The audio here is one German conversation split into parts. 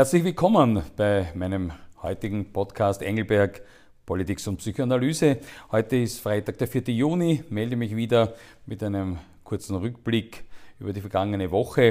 Herzlich willkommen bei meinem heutigen Podcast Engelberg Politik und Psychoanalyse. Heute ist Freitag, der 4. Juni, melde mich wieder mit einem kurzen Rückblick über die vergangene Woche.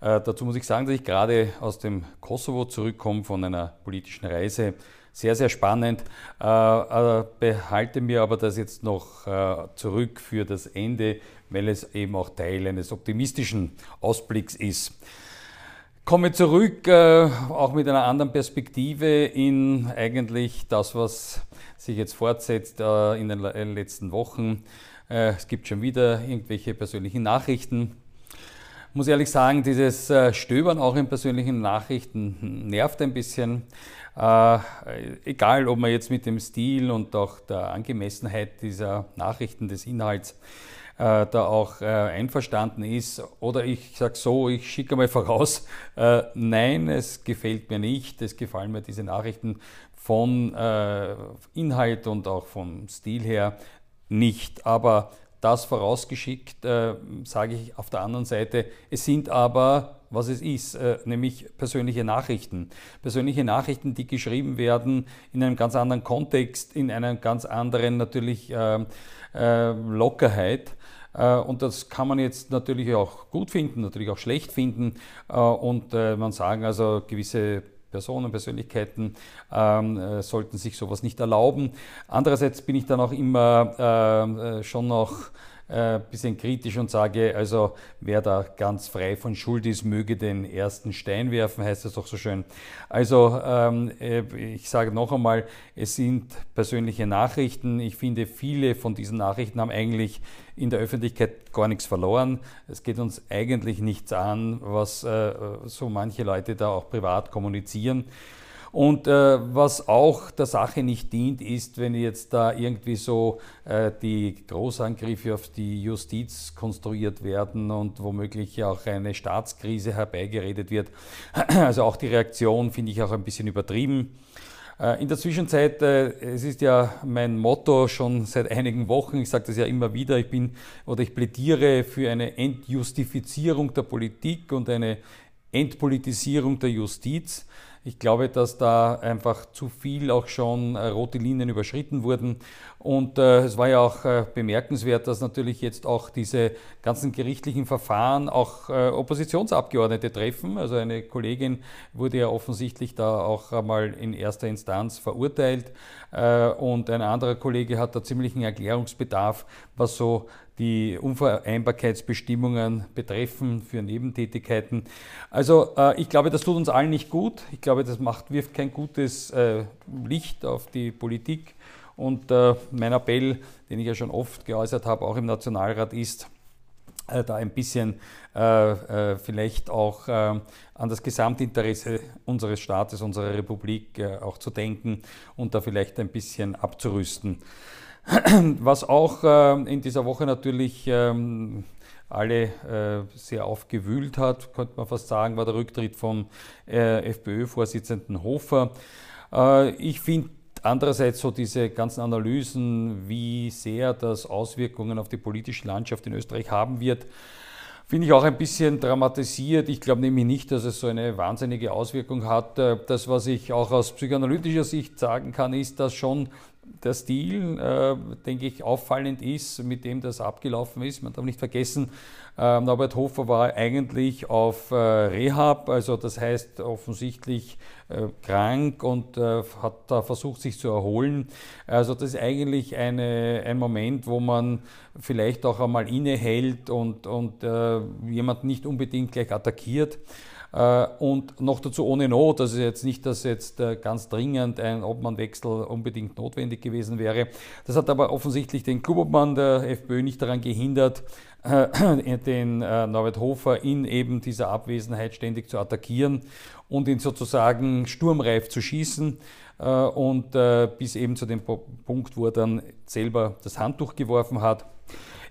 Äh, dazu muss ich sagen, dass ich gerade aus dem Kosovo zurückkomme von einer politischen Reise. Sehr, sehr spannend. Äh, äh, behalte mir aber das jetzt noch äh, zurück für das Ende, weil es eben auch Teil eines optimistischen Ausblicks ist. Komme zurück, äh, auch mit einer anderen Perspektive in eigentlich das, was sich jetzt fortsetzt äh, in den letzten Wochen. es gibt schon wieder irgendwelche persönlichen Nachrichten muss ehrlich sagen, dieses äh, Stöbern auch in persönlichen Nachrichten nervt ein bisschen. Äh, egal, ob man jetzt mit dem Stil und auch der Angemessenheit dieser Nachrichten, des Inhalts äh, da auch äh, einverstanden ist. Oder ich sage so, ich schicke mal voraus, äh, nein, es gefällt mir nicht, es gefallen mir diese Nachrichten von äh, Inhalt und auch vom Stil her nicht. Aber das vorausgeschickt, äh, sage ich auf der anderen Seite, es sind aber, was es ist, äh, nämlich persönliche Nachrichten. Persönliche Nachrichten, die geschrieben werden in einem ganz anderen Kontext, in einer ganz anderen natürlich äh, äh Lockerheit. Äh, und das kann man jetzt natürlich auch gut finden, natürlich auch schlecht finden äh, und man sagen, also gewisse Personen, Persönlichkeiten ähm, äh, sollten sich sowas nicht erlauben. Andererseits bin ich dann auch immer äh, äh schon noch ein äh, bisschen kritisch und sage, also wer da ganz frei von Schuld ist, möge den ersten Stein werfen, heißt das doch so schön. Also ähm, äh, ich sage noch einmal, es sind persönliche Nachrichten. Ich finde, viele von diesen Nachrichten haben eigentlich in der Öffentlichkeit gar nichts verloren. Es geht uns eigentlich nichts an, was äh, so manche Leute da auch privat kommunizieren. Und äh, was auch der Sache nicht dient, ist, wenn jetzt da irgendwie so äh, die Großangriffe auf die Justiz konstruiert werden und womöglich auch eine Staatskrise herbeigeredet wird. Also auch die Reaktion finde ich auch ein bisschen übertrieben. Äh, in der Zwischenzeit, äh, es ist ja mein Motto schon seit einigen Wochen, ich sage das ja immer wieder, ich bin oder ich plädiere für eine Entjustifizierung der Politik und eine Entpolitisierung der Justiz. Ich glaube, dass da einfach zu viel auch schon äh, rote Linien überschritten wurden. Und äh, es war ja auch äh, bemerkenswert, dass natürlich jetzt auch diese ganzen gerichtlichen Verfahren auch äh, Oppositionsabgeordnete treffen. Also eine Kollegin wurde ja offensichtlich da auch einmal in erster Instanz verurteilt. Äh, und ein anderer Kollege hat da ziemlichen Erklärungsbedarf, was so die Unvereinbarkeitsbestimmungen betreffen für Nebentätigkeiten. Also äh, ich glaube, das tut uns allen nicht gut. Ich glaube, das macht, wirft kein gutes äh, Licht auf die Politik. Und äh, mein Appell, den ich ja schon oft geäußert habe, auch im Nationalrat, ist, äh, da ein bisschen äh, äh, vielleicht auch an das Gesamtinteresse unseres Staates, unserer Republik auch zu denken und da vielleicht ein bisschen abzurüsten. Was auch äh, in dieser Woche natürlich ähm, alle äh, sehr aufgewühlt hat, könnte man fast sagen, war der Rücktritt vom äh, FPÖ-Vorsitzenden Hofer. Äh, ich finde andererseits so diese ganzen Analysen, wie sehr das Auswirkungen auf die politische Landschaft in Österreich haben wird, finde ich auch ein bisschen dramatisiert. Ich glaube nämlich nicht, dass es so eine wahnsinnige Auswirkung hat. Das, was ich auch aus psychoanalytischer Sicht sagen kann, ist, dass schon der Stil, äh, denke ich, auffallend ist, mit dem das abgelaufen ist. Man darf nicht vergessen, äh, Norbert Hofer war eigentlich auf äh, Rehab, also das heißt offensichtlich äh, krank und äh, hat da versucht, sich zu erholen. Also das ist eigentlich eine, ein Moment, wo man vielleicht auch einmal innehält und, und äh, jemand nicht unbedingt gleich attackiert. Äh, und noch dazu ohne Not, also jetzt nicht, dass jetzt äh, ganz dringend ein Obmannwechsel unbedingt notwendig gewesen wäre. Das hat aber offensichtlich den Klubobmann der FPÖ nicht daran gehindert, äh, den Norbert Hofer in eben dieser Abwesenheit ständig zu attackieren und ihn sozusagen sturmreif zu schießen und bis eben zu dem Punkt, wo er dann selber das Handtuch geworfen hat.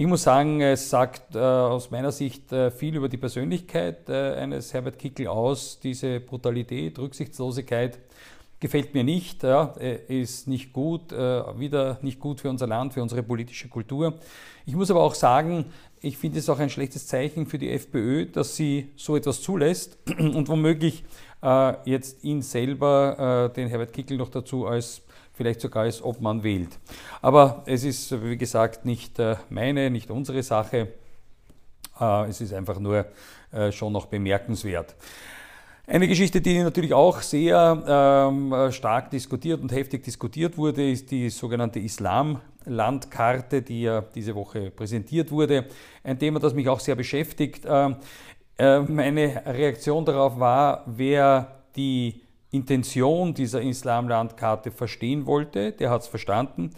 Ich muss sagen, es sagt äh, aus meiner Sicht äh, viel über die Persönlichkeit äh, eines Herbert Kickel aus. Diese Brutalität, Rücksichtslosigkeit gefällt mir nicht, ja, ist nicht gut, äh, wieder nicht gut für unser Land, für unsere politische Kultur. Ich muss aber auch sagen, ich finde es auch ein schlechtes Zeichen für die FPÖ, dass sie so etwas zulässt und womöglich jetzt ihn selber, den Herbert Kickel noch dazu als vielleicht sogar als Obmann wählt. Aber es ist, wie gesagt, nicht meine, nicht unsere Sache. Es ist einfach nur schon noch bemerkenswert. Eine Geschichte, die natürlich auch sehr ähm, stark diskutiert und heftig diskutiert wurde, ist die sogenannte Islamlandkarte, die ja diese Woche präsentiert wurde. Ein Thema, das mich auch sehr beschäftigt. Ähm, äh, meine Reaktion darauf war, wer die Intention dieser Islamlandkarte verstehen wollte, der hat es verstanden.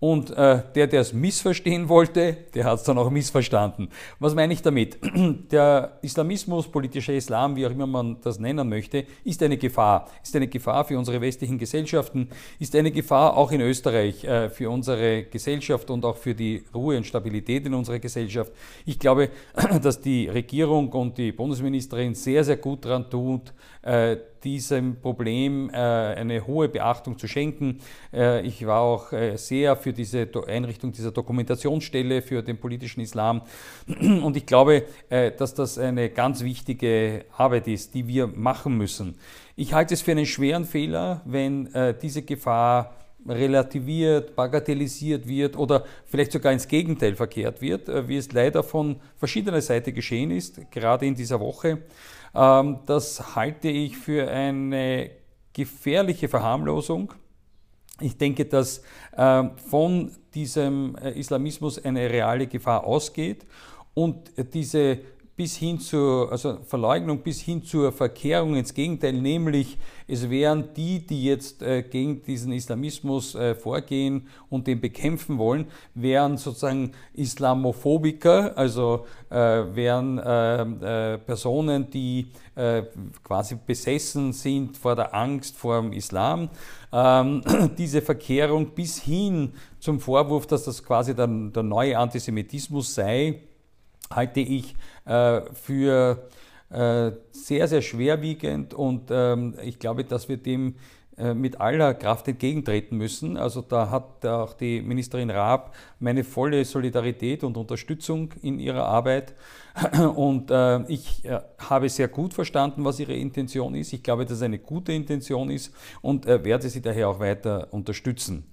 Und äh, der, der es missverstehen wollte, der hat es dann auch missverstanden. Was meine ich damit? Der Islamismus, politischer Islam, wie auch immer man das nennen möchte, ist eine Gefahr. Ist eine Gefahr für unsere westlichen Gesellschaften, ist eine Gefahr auch in Österreich äh, für unsere Gesellschaft und auch für die Ruhe und Stabilität in unserer Gesellschaft. Ich glaube, dass die Regierung und die Bundesministerin sehr, sehr gut daran tut, äh, diesem Problem äh, eine hohe Beachtung zu schenken. Äh, ich war auch sehr für diese Einrichtung dieser Dokumentationsstelle für den politischen Islam und ich glaube, dass das eine ganz wichtige Arbeit ist, die wir machen müssen. Ich halte es für einen schweren Fehler, wenn diese Gefahr relativiert, bagatellisiert wird oder vielleicht sogar ins Gegenteil verkehrt wird, wie es leider von verschiedener Seite geschehen ist, gerade in dieser Woche. Ähm, das halte ich für eine gefährliche Verharmlosung. Ich denke, dass ähm, von diesem äh, Islamismus eine reale Gefahr ausgeht und diese bis hin zur also Verleugnung, bis hin zur Verkehrung ins Gegenteil, nämlich es wären die, die jetzt äh, gegen diesen Islamismus äh, vorgehen und den bekämpfen wollen, wären sozusagen Islamophobiker, also äh, wären äh, äh, Personen, die äh, quasi besessen sind vor der Angst vor dem Islam. Ähm, diese Verkehrung bis hin zum Vorwurf, dass das quasi der, der neue Antisemitismus sei, halte ich äh, für äh, sehr, sehr schwerwiegend und ähm, ich glaube, dass wir dem äh, mit aller Kraft entgegentreten müssen. Also da hat auch die Ministerin Raab meine volle Solidarität und Unterstützung in ihrer Arbeit. Und äh, ich äh, habe sehr gut verstanden, was ihre Intention ist. Ich glaube, dass es eine gute Intention ist und werde sie daher auch weiter unterstützen.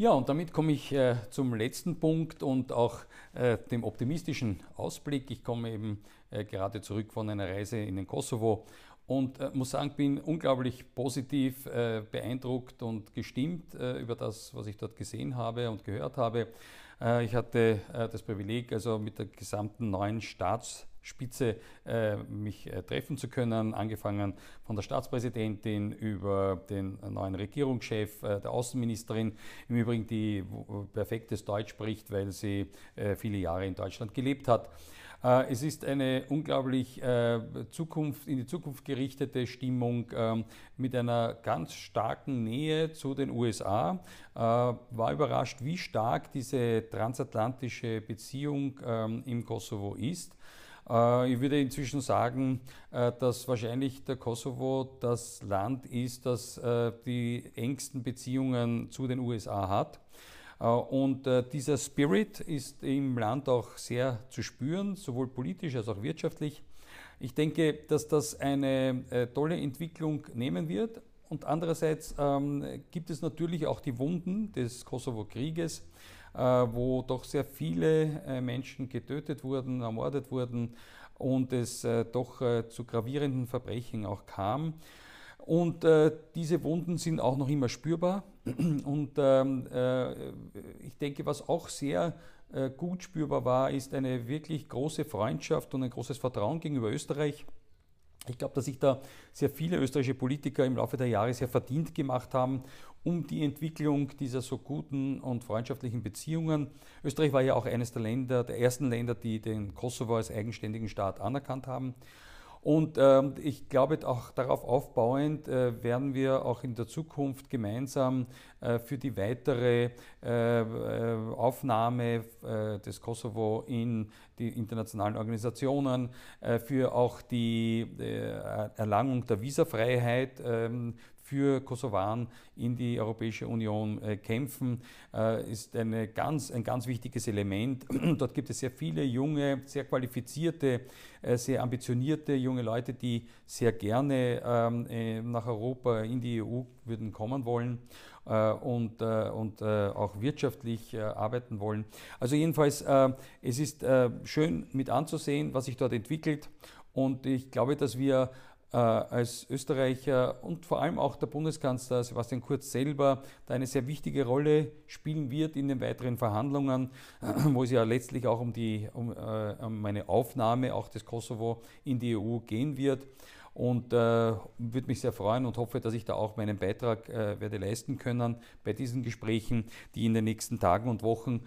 Ja, und damit komme ich äh, zum letzten Punkt und auch äh, dem optimistischen Ausblick. Ich komme eben äh, gerade zurück von einer Reise in den Kosovo und äh, muss sagen, bin unglaublich positiv äh, beeindruckt und gestimmt äh, über das, was ich dort gesehen habe und gehört habe. ich hatte das Privileg, also mit der gesamten neuen Staats Spitze äh, mich äh, treffen zu können, angefangen von der Staatspräsidentin über den neuen Regierungschef, äh, der Außenministerin, im Übrigen die perfektes Deutsch spricht, weil sie äh, viele Jahre in Deutschland gelebt hat. Äh, es ist eine unglaublich äh, Zukunft, in die Zukunft gerichtete Stimmung ähm, mit einer ganz starken Nähe zu den USA. War überrascht, wie stark diese transatlantische Beziehung ähm, im Kosovo ist. Äh, ich würde inzwischen sagen, äh, dass wahrscheinlich der Kosovo das Land ist, das äh, die engsten Beziehungen zu den USA hat. Und dieser Spirit ist im Land auch sehr zu spüren, sowohl politisch als auch wirtschaftlich. Ich denke, dass das eine tolle Entwicklung nehmen wird. Und andererseits ähm, gibt es natürlich auch die Wunden des Kosovo-Krieges. Äh, wo doch sehr viele äh, Menschen getötet wurden, ermordet wurden und es äh, doch zu gravierenden Verbrechen auch kam. Und äh, diese Wunden sind auch noch immer spürbar. Und ähm, äh, ich denke, was auch sehr äh, gut spürbar war, ist eine wirklich große Freundschaft und ein großes Vertrauen gegenüber Österreich. Ich glaube, dass sich da sehr viele österreichische Politiker im Laufe der Jahre sehr verdient gemacht haben um die Entwicklung dieser so guten und freundschaftlichen Beziehungen. Österreich war ja auch eines der Länder, der ersten Länder, die den Kosovo als eigenständigen Staat anerkannt haben. Und ähm, ich glaube, auch darauf aufbauend äh, werden wir auch in der Zukunft gemeinsam äh, für die weitere äh, äh Aufnahme äh, des Kosovo in die internationalen Organisationen, äh, für auch die Erlangung der Visafreiheit ähm, für Kosovaren in die Europäische Union äh, kämpfen, äh, ist eine ganz, ein ganz wichtiges Element. Dort gibt es sehr viele junge, sehr qualifizierte, äh, sehr ambitionierte junge Leute, die sehr gerne ähm, nach Europa in die EU würden kommen wollen und, und auch wirtschaftlich arbeiten wollen. Also jedenfalls, es ist schön mit anzusehen, was sich dort entwickelt. Und ich glaube, dass wir als Österreicher und vor allem auch der Bundeskanzler Sebastian Kurz selber da eine sehr wichtige Rolle spielen wird in den weiteren Verhandlungen, wo es ja letztlich auch um, die, um, äh, um eine Aufnahme auch des Kosovo in die EU gehen wird. Und äh, würde mich sehr freuen und hoffe, dass ich da auch meinen Beitrag äh, werde leisten können bei diesen Gesprächen, die in den nächsten Tagen und Wochen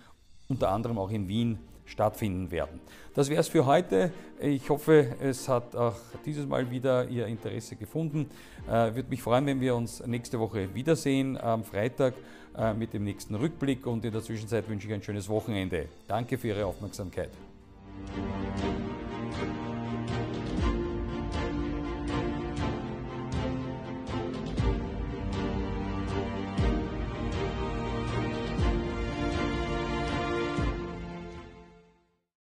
unter anderem auch in Wien stattfinden werden. Das wäre es für heute. Ich hoffe, es hat auch dieses Mal wieder Ihr Interesse gefunden. Äh, Würde mich freuen, wenn wir uns nächste Woche wiedersehen am Freitag äh, mit dem nächsten Rückblick und in der Zwischenzeit wünsche ich ein schönes Wochenende. Danke für Ihre Aufmerksamkeit.